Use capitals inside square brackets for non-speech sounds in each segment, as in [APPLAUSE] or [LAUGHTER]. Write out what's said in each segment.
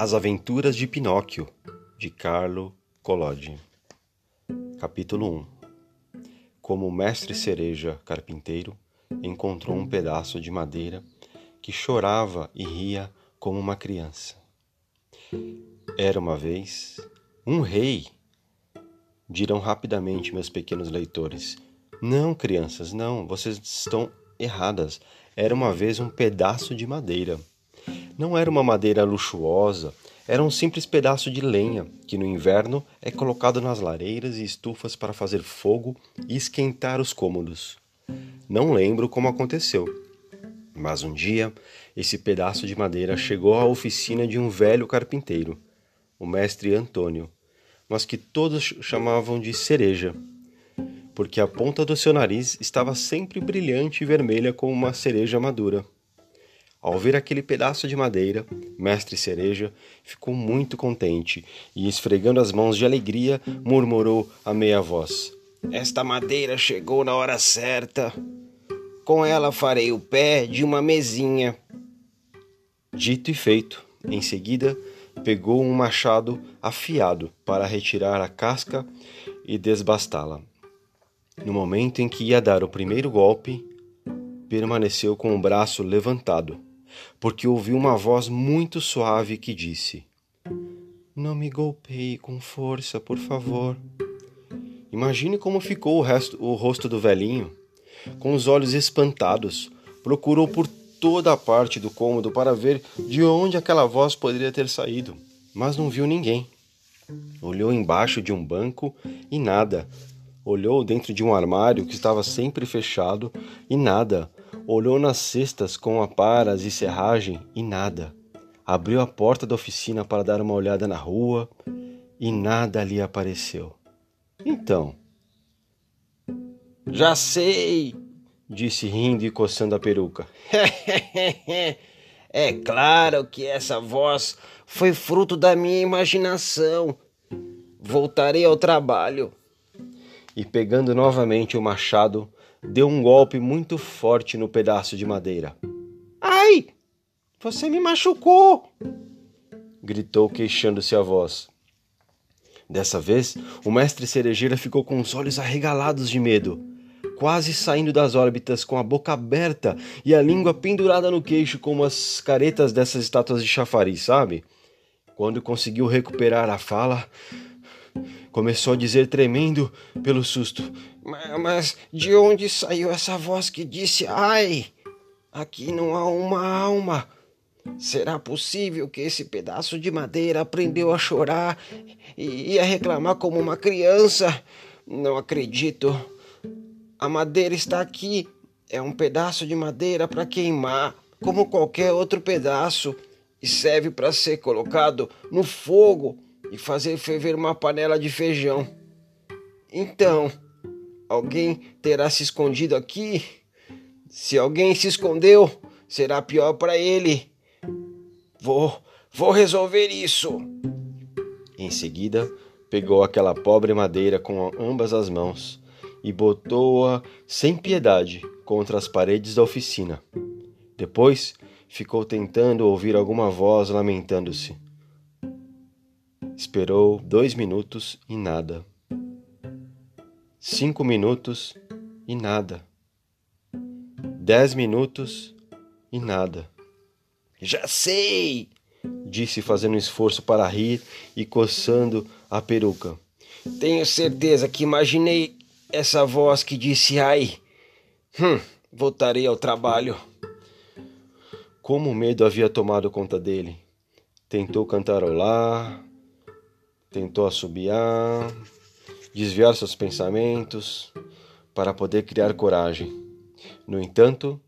As Aventuras de Pinóquio, de Carlo Collodi. Capítulo 1 Como o mestre cereja carpinteiro encontrou um pedaço de madeira que chorava e ria como uma criança. Era uma vez um rei. Dirão rapidamente, meus pequenos leitores. Não, crianças, não, vocês estão erradas. Era uma vez um pedaço de madeira. Não era uma madeira luxuosa, era um simples pedaço de lenha que no inverno é colocado nas lareiras e estufas para fazer fogo e esquentar os cômodos. Não lembro como aconteceu, mas um dia esse pedaço de madeira chegou à oficina de um velho carpinteiro, o mestre Antônio, mas que todos chamavam de cereja, porque a ponta do seu nariz estava sempre brilhante e vermelha como uma cereja madura. Ao ver aquele pedaço de madeira, Mestre Cereja ficou muito contente e, esfregando as mãos de alegria, murmurou a meia voz: Esta madeira chegou na hora certa. Com ela farei o pé de uma mesinha. Dito e feito, em seguida, pegou um machado afiado para retirar a casca e desbastá-la. No momento em que ia dar o primeiro golpe, permaneceu com o braço levantado porque ouviu uma voz muito suave que disse: Não me golpeie com força, por favor. Imagine como ficou o, resto, o rosto do velhinho. Com os olhos espantados, procurou por toda a parte do cômodo para ver de onde aquela voz poderia ter saído, mas não viu ninguém. Olhou embaixo de um banco e nada. Olhou dentro de um armário que estava sempre fechado e nada Olhou nas cestas com aparas e serragem e nada. Abriu a porta da oficina para dar uma olhada na rua e nada ali apareceu. Então. Já sei, disse rindo e coçando a peruca. [LAUGHS] é claro que essa voz foi fruto da minha imaginação. Voltarei ao trabalho. E pegando novamente o machado, deu um golpe muito forte no pedaço de madeira. Ai! Você me machucou! gritou, queixando-se a voz. Dessa vez, o mestre cerejeira ficou com os olhos arregalados de medo, quase saindo das órbitas com a boca aberta e a língua pendurada no queixo como as caretas dessas estátuas de chafariz, sabe? Quando conseguiu recuperar a fala, Começou a dizer tremendo pelo susto: Mas de onde saiu essa voz que disse: Ai, aqui não há uma alma? Será possível que esse pedaço de madeira aprendeu a chorar e a reclamar como uma criança? Não acredito. A madeira está aqui. É um pedaço de madeira para queimar, como qualquer outro pedaço, e serve para ser colocado no fogo e fazer ferver uma panela de feijão. Então, alguém terá se escondido aqui? Se alguém se escondeu, será pior para ele. Vou, vou resolver isso. Em seguida, pegou aquela pobre madeira com ambas as mãos e botou-a sem piedade contra as paredes da oficina. Depois, ficou tentando ouvir alguma voz lamentando-se. Esperou dois minutos e nada. Cinco minutos e nada. Dez minutos e nada. Já sei! disse, fazendo um esforço para rir e coçando a peruca. Tenho certeza que imaginei essa voz que disse ai. Hum, voltarei ao trabalho. Como o medo havia tomado conta dele. Tentou cantarolar, tentou assobiar, desviar seus pensamentos para poder criar coragem. No entanto,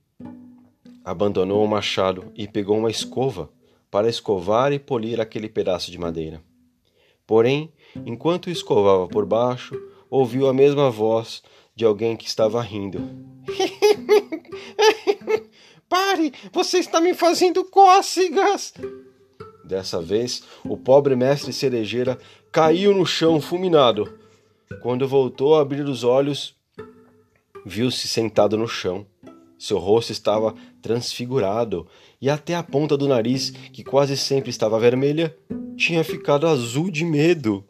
abandonou o machado e pegou uma escova para escovar e polir aquele pedaço de madeira. Porém, enquanto escovava por baixo, ouviu a mesma voz de alguém que estava rindo. [LAUGHS] Pare! Você está me fazendo cócegas! Dessa vez, o pobre mestre cerejeira caiu no chão fulminado. Quando voltou a abrir os olhos, viu-se sentado no chão, Seu rosto estava transfigurado e até a ponta do nariz, que quase sempre estava vermelha, tinha ficado azul de medo.